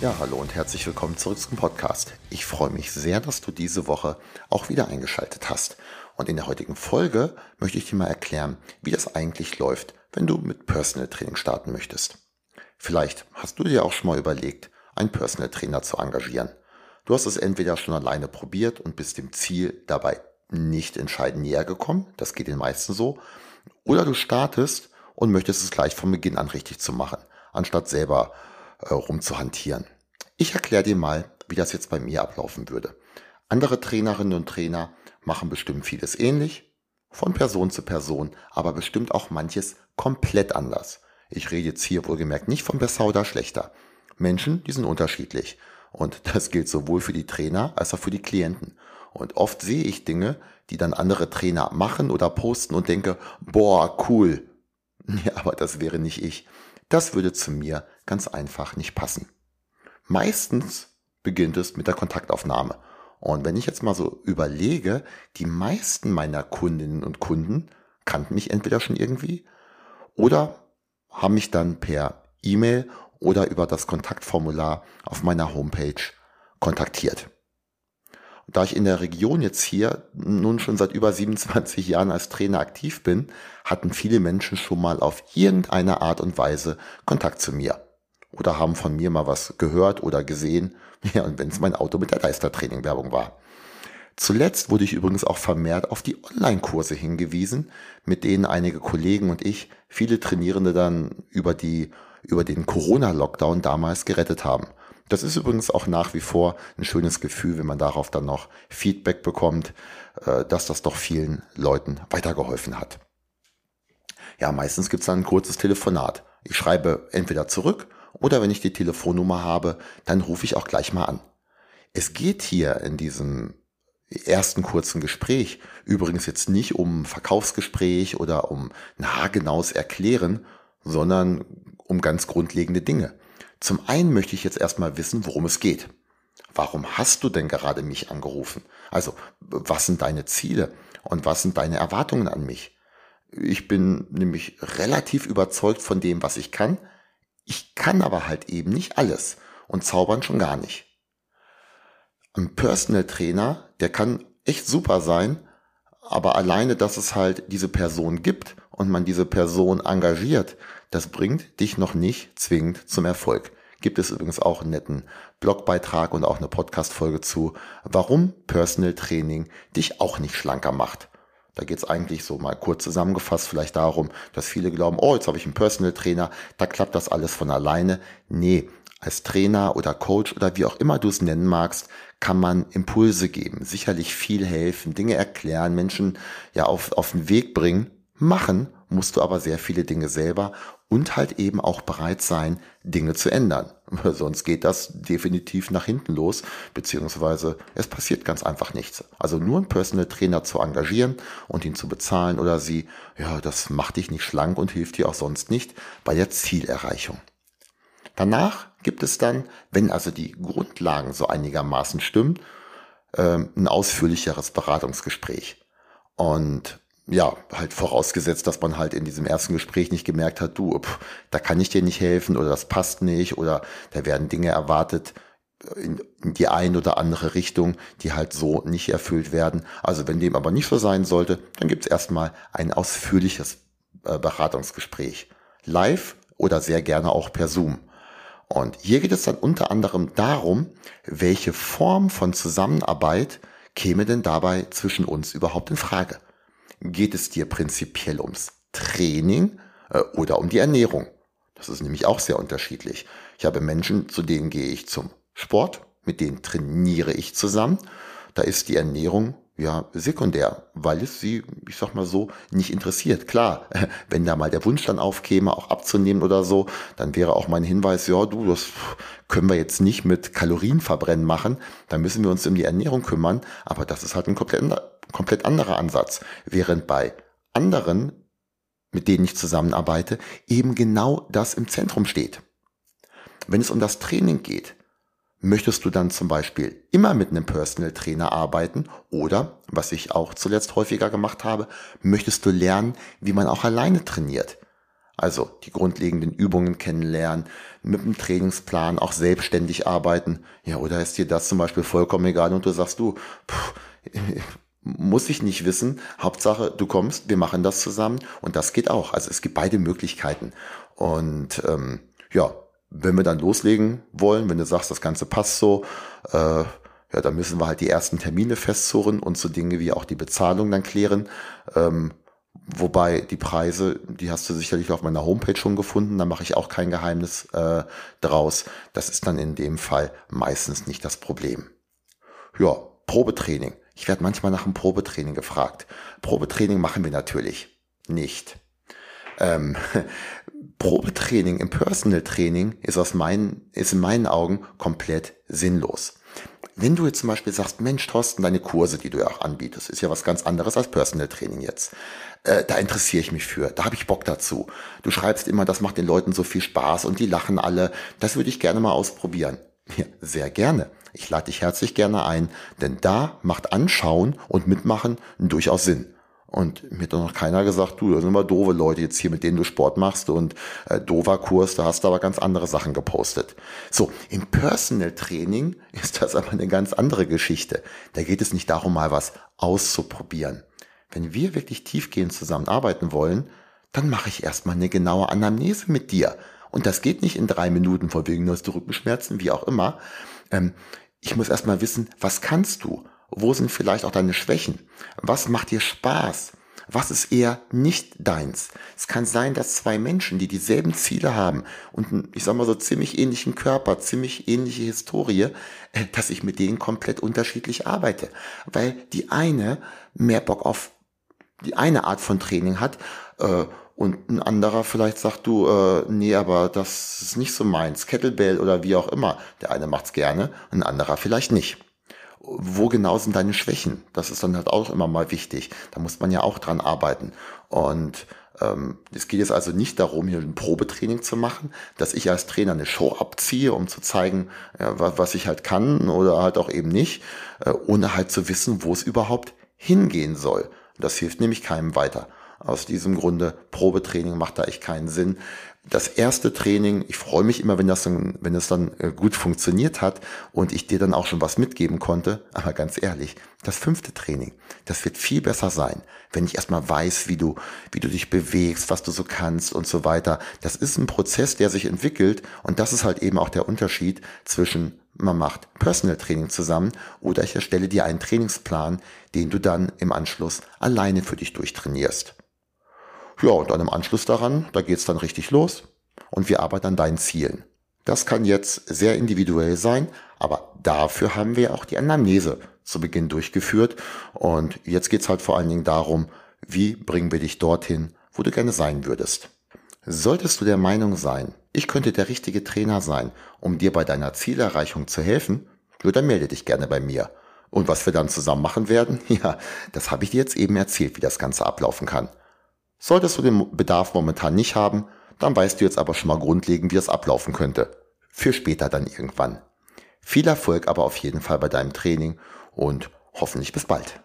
Ja, hallo und herzlich willkommen zurück zum Podcast. Ich freue mich sehr, dass du diese Woche auch wieder eingeschaltet hast. Und in der heutigen Folge möchte ich dir mal erklären, wie das eigentlich läuft, wenn du mit Personal Training starten möchtest. Vielleicht hast du dir auch schon mal überlegt, einen Personal Trainer zu engagieren. Du hast es entweder schon alleine probiert und bist dem Ziel dabei nicht entscheidend näher gekommen, das geht den meisten so, oder du startest und möchtest es gleich von Beginn an richtig zu machen, anstatt selber äh, rumzuhantieren. Ich erkläre dir mal, wie das jetzt bei mir ablaufen würde. Andere Trainerinnen und Trainer machen bestimmt vieles ähnlich, von Person zu Person, aber bestimmt auch manches komplett anders. Ich rede jetzt hier wohlgemerkt nicht von besser oder schlechter. Menschen, die sind unterschiedlich. Und das gilt sowohl für die Trainer als auch für die Klienten. Und oft sehe ich Dinge, die dann andere Trainer machen oder posten und denke, boah, cool. Ja, aber das wäre nicht ich. Das würde zu mir ganz einfach nicht passen. Meistens beginnt es mit der Kontaktaufnahme. Und wenn ich jetzt mal so überlege, die meisten meiner Kundinnen und Kunden kannten mich entweder schon irgendwie oder haben mich dann per E-Mail oder über das Kontaktformular auf meiner Homepage kontaktiert. Da ich in der Region jetzt hier nun schon seit über 27 Jahren als Trainer aktiv bin, hatten viele Menschen schon mal auf irgendeine Art und Weise Kontakt zu mir. Oder haben von mir mal was gehört oder gesehen. Ja, und wenn es mein Auto mit der Leistertraining-Werbung war. Zuletzt wurde ich übrigens auch vermehrt auf die Online-Kurse hingewiesen, mit denen einige Kollegen und ich viele Trainierende dann über die, über den Corona-Lockdown damals gerettet haben. Das ist übrigens auch nach wie vor ein schönes Gefühl, wenn man darauf dann noch Feedback bekommt, äh, dass das doch vielen Leuten weitergeholfen hat. Ja, meistens gibt es dann ein kurzes Telefonat. Ich schreibe entweder zurück oder wenn ich die Telefonnummer habe, dann rufe ich auch gleich mal an. Es geht hier in diesem ersten kurzen Gespräch übrigens jetzt nicht um Verkaufsgespräch oder um haargenaues Erklären, sondern um ganz grundlegende Dinge. Zum einen möchte ich jetzt erstmal wissen, worum es geht. Warum hast du denn gerade mich angerufen? Also, was sind deine Ziele und was sind deine Erwartungen an mich? Ich bin nämlich relativ überzeugt von dem, was ich kann. Ich kann aber halt eben nicht alles und zaubern schon gar nicht. Ein Personal Trainer, der kann echt super sein, aber alleine, dass es halt diese Person gibt und man diese Person engagiert, das bringt dich noch nicht zwingend zum Erfolg. Gibt es übrigens auch einen netten Blogbeitrag und auch eine Podcast-Folge zu, warum Personal Training dich auch nicht schlanker macht. Da geht es eigentlich so mal kurz zusammengefasst vielleicht darum, dass viele glauben, oh, jetzt habe ich einen Personal Trainer, da klappt das alles von alleine. Nee, als Trainer oder Coach oder wie auch immer du es nennen magst, kann man Impulse geben, sicherlich viel helfen, Dinge erklären, Menschen ja auf, auf den Weg bringen. Machen musst du aber sehr viele Dinge selber und halt eben auch bereit sein, Dinge zu ändern. Sonst geht das definitiv nach hinten los, beziehungsweise es passiert ganz einfach nichts. Also nur einen Personal Trainer zu engagieren und ihn zu bezahlen oder sie, ja, das macht dich nicht schlank und hilft dir auch sonst nicht bei der Zielerreichung. Danach gibt es dann, wenn also die Grundlagen so einigermaßen stimmen, ähm, ein ausführlicheres Beratungsgespräch. Und ja, halt vorausgesetzt, dass man halt in diesem ersten Gespräch nicht gemerkt hat, du, pff, da kann ich dir nicht helfen oder das passt nicht oder da werden Dinge erwartet in, die ein oder andere Richtung, die halt so nicht erfüllt werden. Also wenn dem aber nicht so sein sollte, dann gibt's erstmal ein ausführliches äh, Beratungsgespräch. Live oder sehr gerne auch per Zoom. Und hier geht es dann unter anderem darum, welche Form von Zusammenarbeit käme denn dabei zwischen uns überhaupt in Frage geht es dir prinzipiell ums Training äh, oder um die Ernährung. Das ist nämlich auch sehr unterschiedlich. Ich habe Menschen, zu denen gehe ich zum Sport, mit denen trainiere ich zusammen. Da ist die Ernährung ja, sekundär, weil es sie, ich sag mal so, nicht interessiert. Klar, wenn da mal der Wunsch dann aufkäme, auch abzunehmen oder so, dann wäre auch mein Hinweis, ja, du, das können wir jetzt nicht mit Kalorienverbrennen machen, da müssen wir uns um die Ernährung kümmern, aber das ist halt ein komplett, komplett anderer Ansatz. Während bei anderen, mit denen ich zusammenarbeite, eben genau das im Zentrum steht. Wenn es um das Training geht, Möchtest du dann zum Beispiel immer mit einem Personal Trainer arbeiten oder, was ich auch zuletzt häufiger gemacht habe, möchtest du lernen, wie man auch alleine trainiert? Also die grundlegenden Übungen kennenlernen, mit dem Trainingsplan auch selbstständig arbeiten. Ja, oder ist dir das zum Beispiel vollkommen egal und du sagst du, pff, muss ich nicht wissen. Hauptsache, du kommst, wir machen das zusammen und das geht auch. Also es gibt beide Möglichkeiten. Und ähm, ja, wenn wir dann loslegen wollen, wenn du sagst, das Ganze passt so, äh, ja, dann müssen wir halt die ersten Termine festzurren und so Dinge wie auch die Bezahlung dann klären. Ähm, wobei die Preise, die hast du sicherlich auf meiner Homepage schon gefunden, da mache ich auch kein Geheimnis äh, draus. Das ist dann in dem Fall meistens nicht das Problem. Ja, Probetraining. Ich werde manchmal nach einem Probetraining gefragt. Probetraining machen wir natürlich nicht. Ähm, Probetraining im Personal Training ist aus meinen, ist in meinen Augen komplett sinnlos. Wenn du jetzt zum Beispiel sagst, Mensch, Thorsten, deine Kurse, die du ja auch anbietest, ist ja was ganz anderes als Personal Training jetzt. Äh, da interessiere ich mich für, da habe ich Bock dazu. Du schreibst immer, das macht den Leuten so viel Spaß und die lachen alle. Das würde ich gerne mal ausprobieren. Ja, sehr gerne. Ich lade dich herzlich gerne ein, denn da macht Anschauen und Mitmachen durchaus Sinn. Und mir hat doch noch keiner gesagt, du, das sind immer doofe Leute jetzt hier, mit denen du Sport machst und äh, dover Kurs, da hast du aber ganz andere Sachen gepostet. So, im Personal Training ist das aber eine ganz andere Geschichte. Da geht es nicht darum, mal was auszuprobieren. Wenn wir wirklich tiefgehend zusammenarbeiten wollen, dann mache ich erstmal eine genaue Anamnese mit dir. Und das geht nicht in drei Minuten, vor wegen hast du Rückenschmerzen, wie auch immer. Ähm, ich muss erstmal wissen, was kannst du? Wo sind vielleicht auch deine Schwächen? Was macht dir Spaß? Was ist eher nicht deins? Es kann sein, dass zwei Menschen, die dieselben Ziele haben und ich sag mal so ziemlich ähnlichen Körper, ziemlich ähnliche Historie, äh, dass ich mit denen komplett unterschiedlich arbeite. Weil die eine mehr Bock auf die eine Art von Training hat äh, und ein anderer vielleicht sagt du, äh, nee, aber das ist nicht so meins, Kettlebell oder wie auch immer. Der eine macht's gerne, ein anderer vielleicht nicht wo genau sind deine Schwächen? Das ist dann halt auch immer mal wichtig. Da muss man ja auch dran arbeiten. Und ähm, es geht jetzt also nicht darum, hier ein Probetraining zu machen, dass ich als Trainer eine Show abziehe, um zu zeigen, ja, was ich halt kann oder halt auch eben nicht, äh, ohne halt zu wissen, wo es überhaupt hingehen soll. Das hilft nämlich keinem weiter. Aus diesem Grunde, Probetraining macht da echt keinen Sinn das erste Training, ich freue mich immer, wenn das dann, wenn es dann äh, gut funktioniert hat und ich dir dann auch schon was mitgeben konnte. Aber ganz ehrlich, das fünfte Training, das wird viel besser sein, wenn ich erstmal weiß, wie du, wie du dich bewegst, was du so kannst und so weiter. Das ist ein Prozess, der sich entwickelt und das ist halt eben auch der Unterschied zwischen man macht Personal Training zusammen oder ich erstelle dir einen Trainingsplan, den du dann im Anschluss alleine für dich durchtrainierst. Ja, und dann im Anschluss daran, da geht's dann richtig los und wir arbeiten an deinen Zielen. Das kann jetzt sehr individuell sein, aber dafür haben wir auch die Anamnese zu Beginn durchgeführt und jetzt geht's halt vor allen Dingen darum, wie bringen wir dich dorthin, wo du gerne sein würdest. Solltest du der Meinung sein, ich könnte der richtige Trainer sein, um dir bei deiner Zielerreichung zu helfen, dann melde dich gerne bei mir. Und was wir dann zusammen machen werden, ja, das habe ich dir jetzt eben erzählt, wie das Ganze ablaufen kann. Solltest du den Bedarf momentan nicht haben, dann weißt du jetzt aber schon mal grundlegend, wie das ablaufen könnte. Für später dann irgendwann. Viel Erfolg aber auf jeden Fall bei deinem Training und hoffentlich bis bald.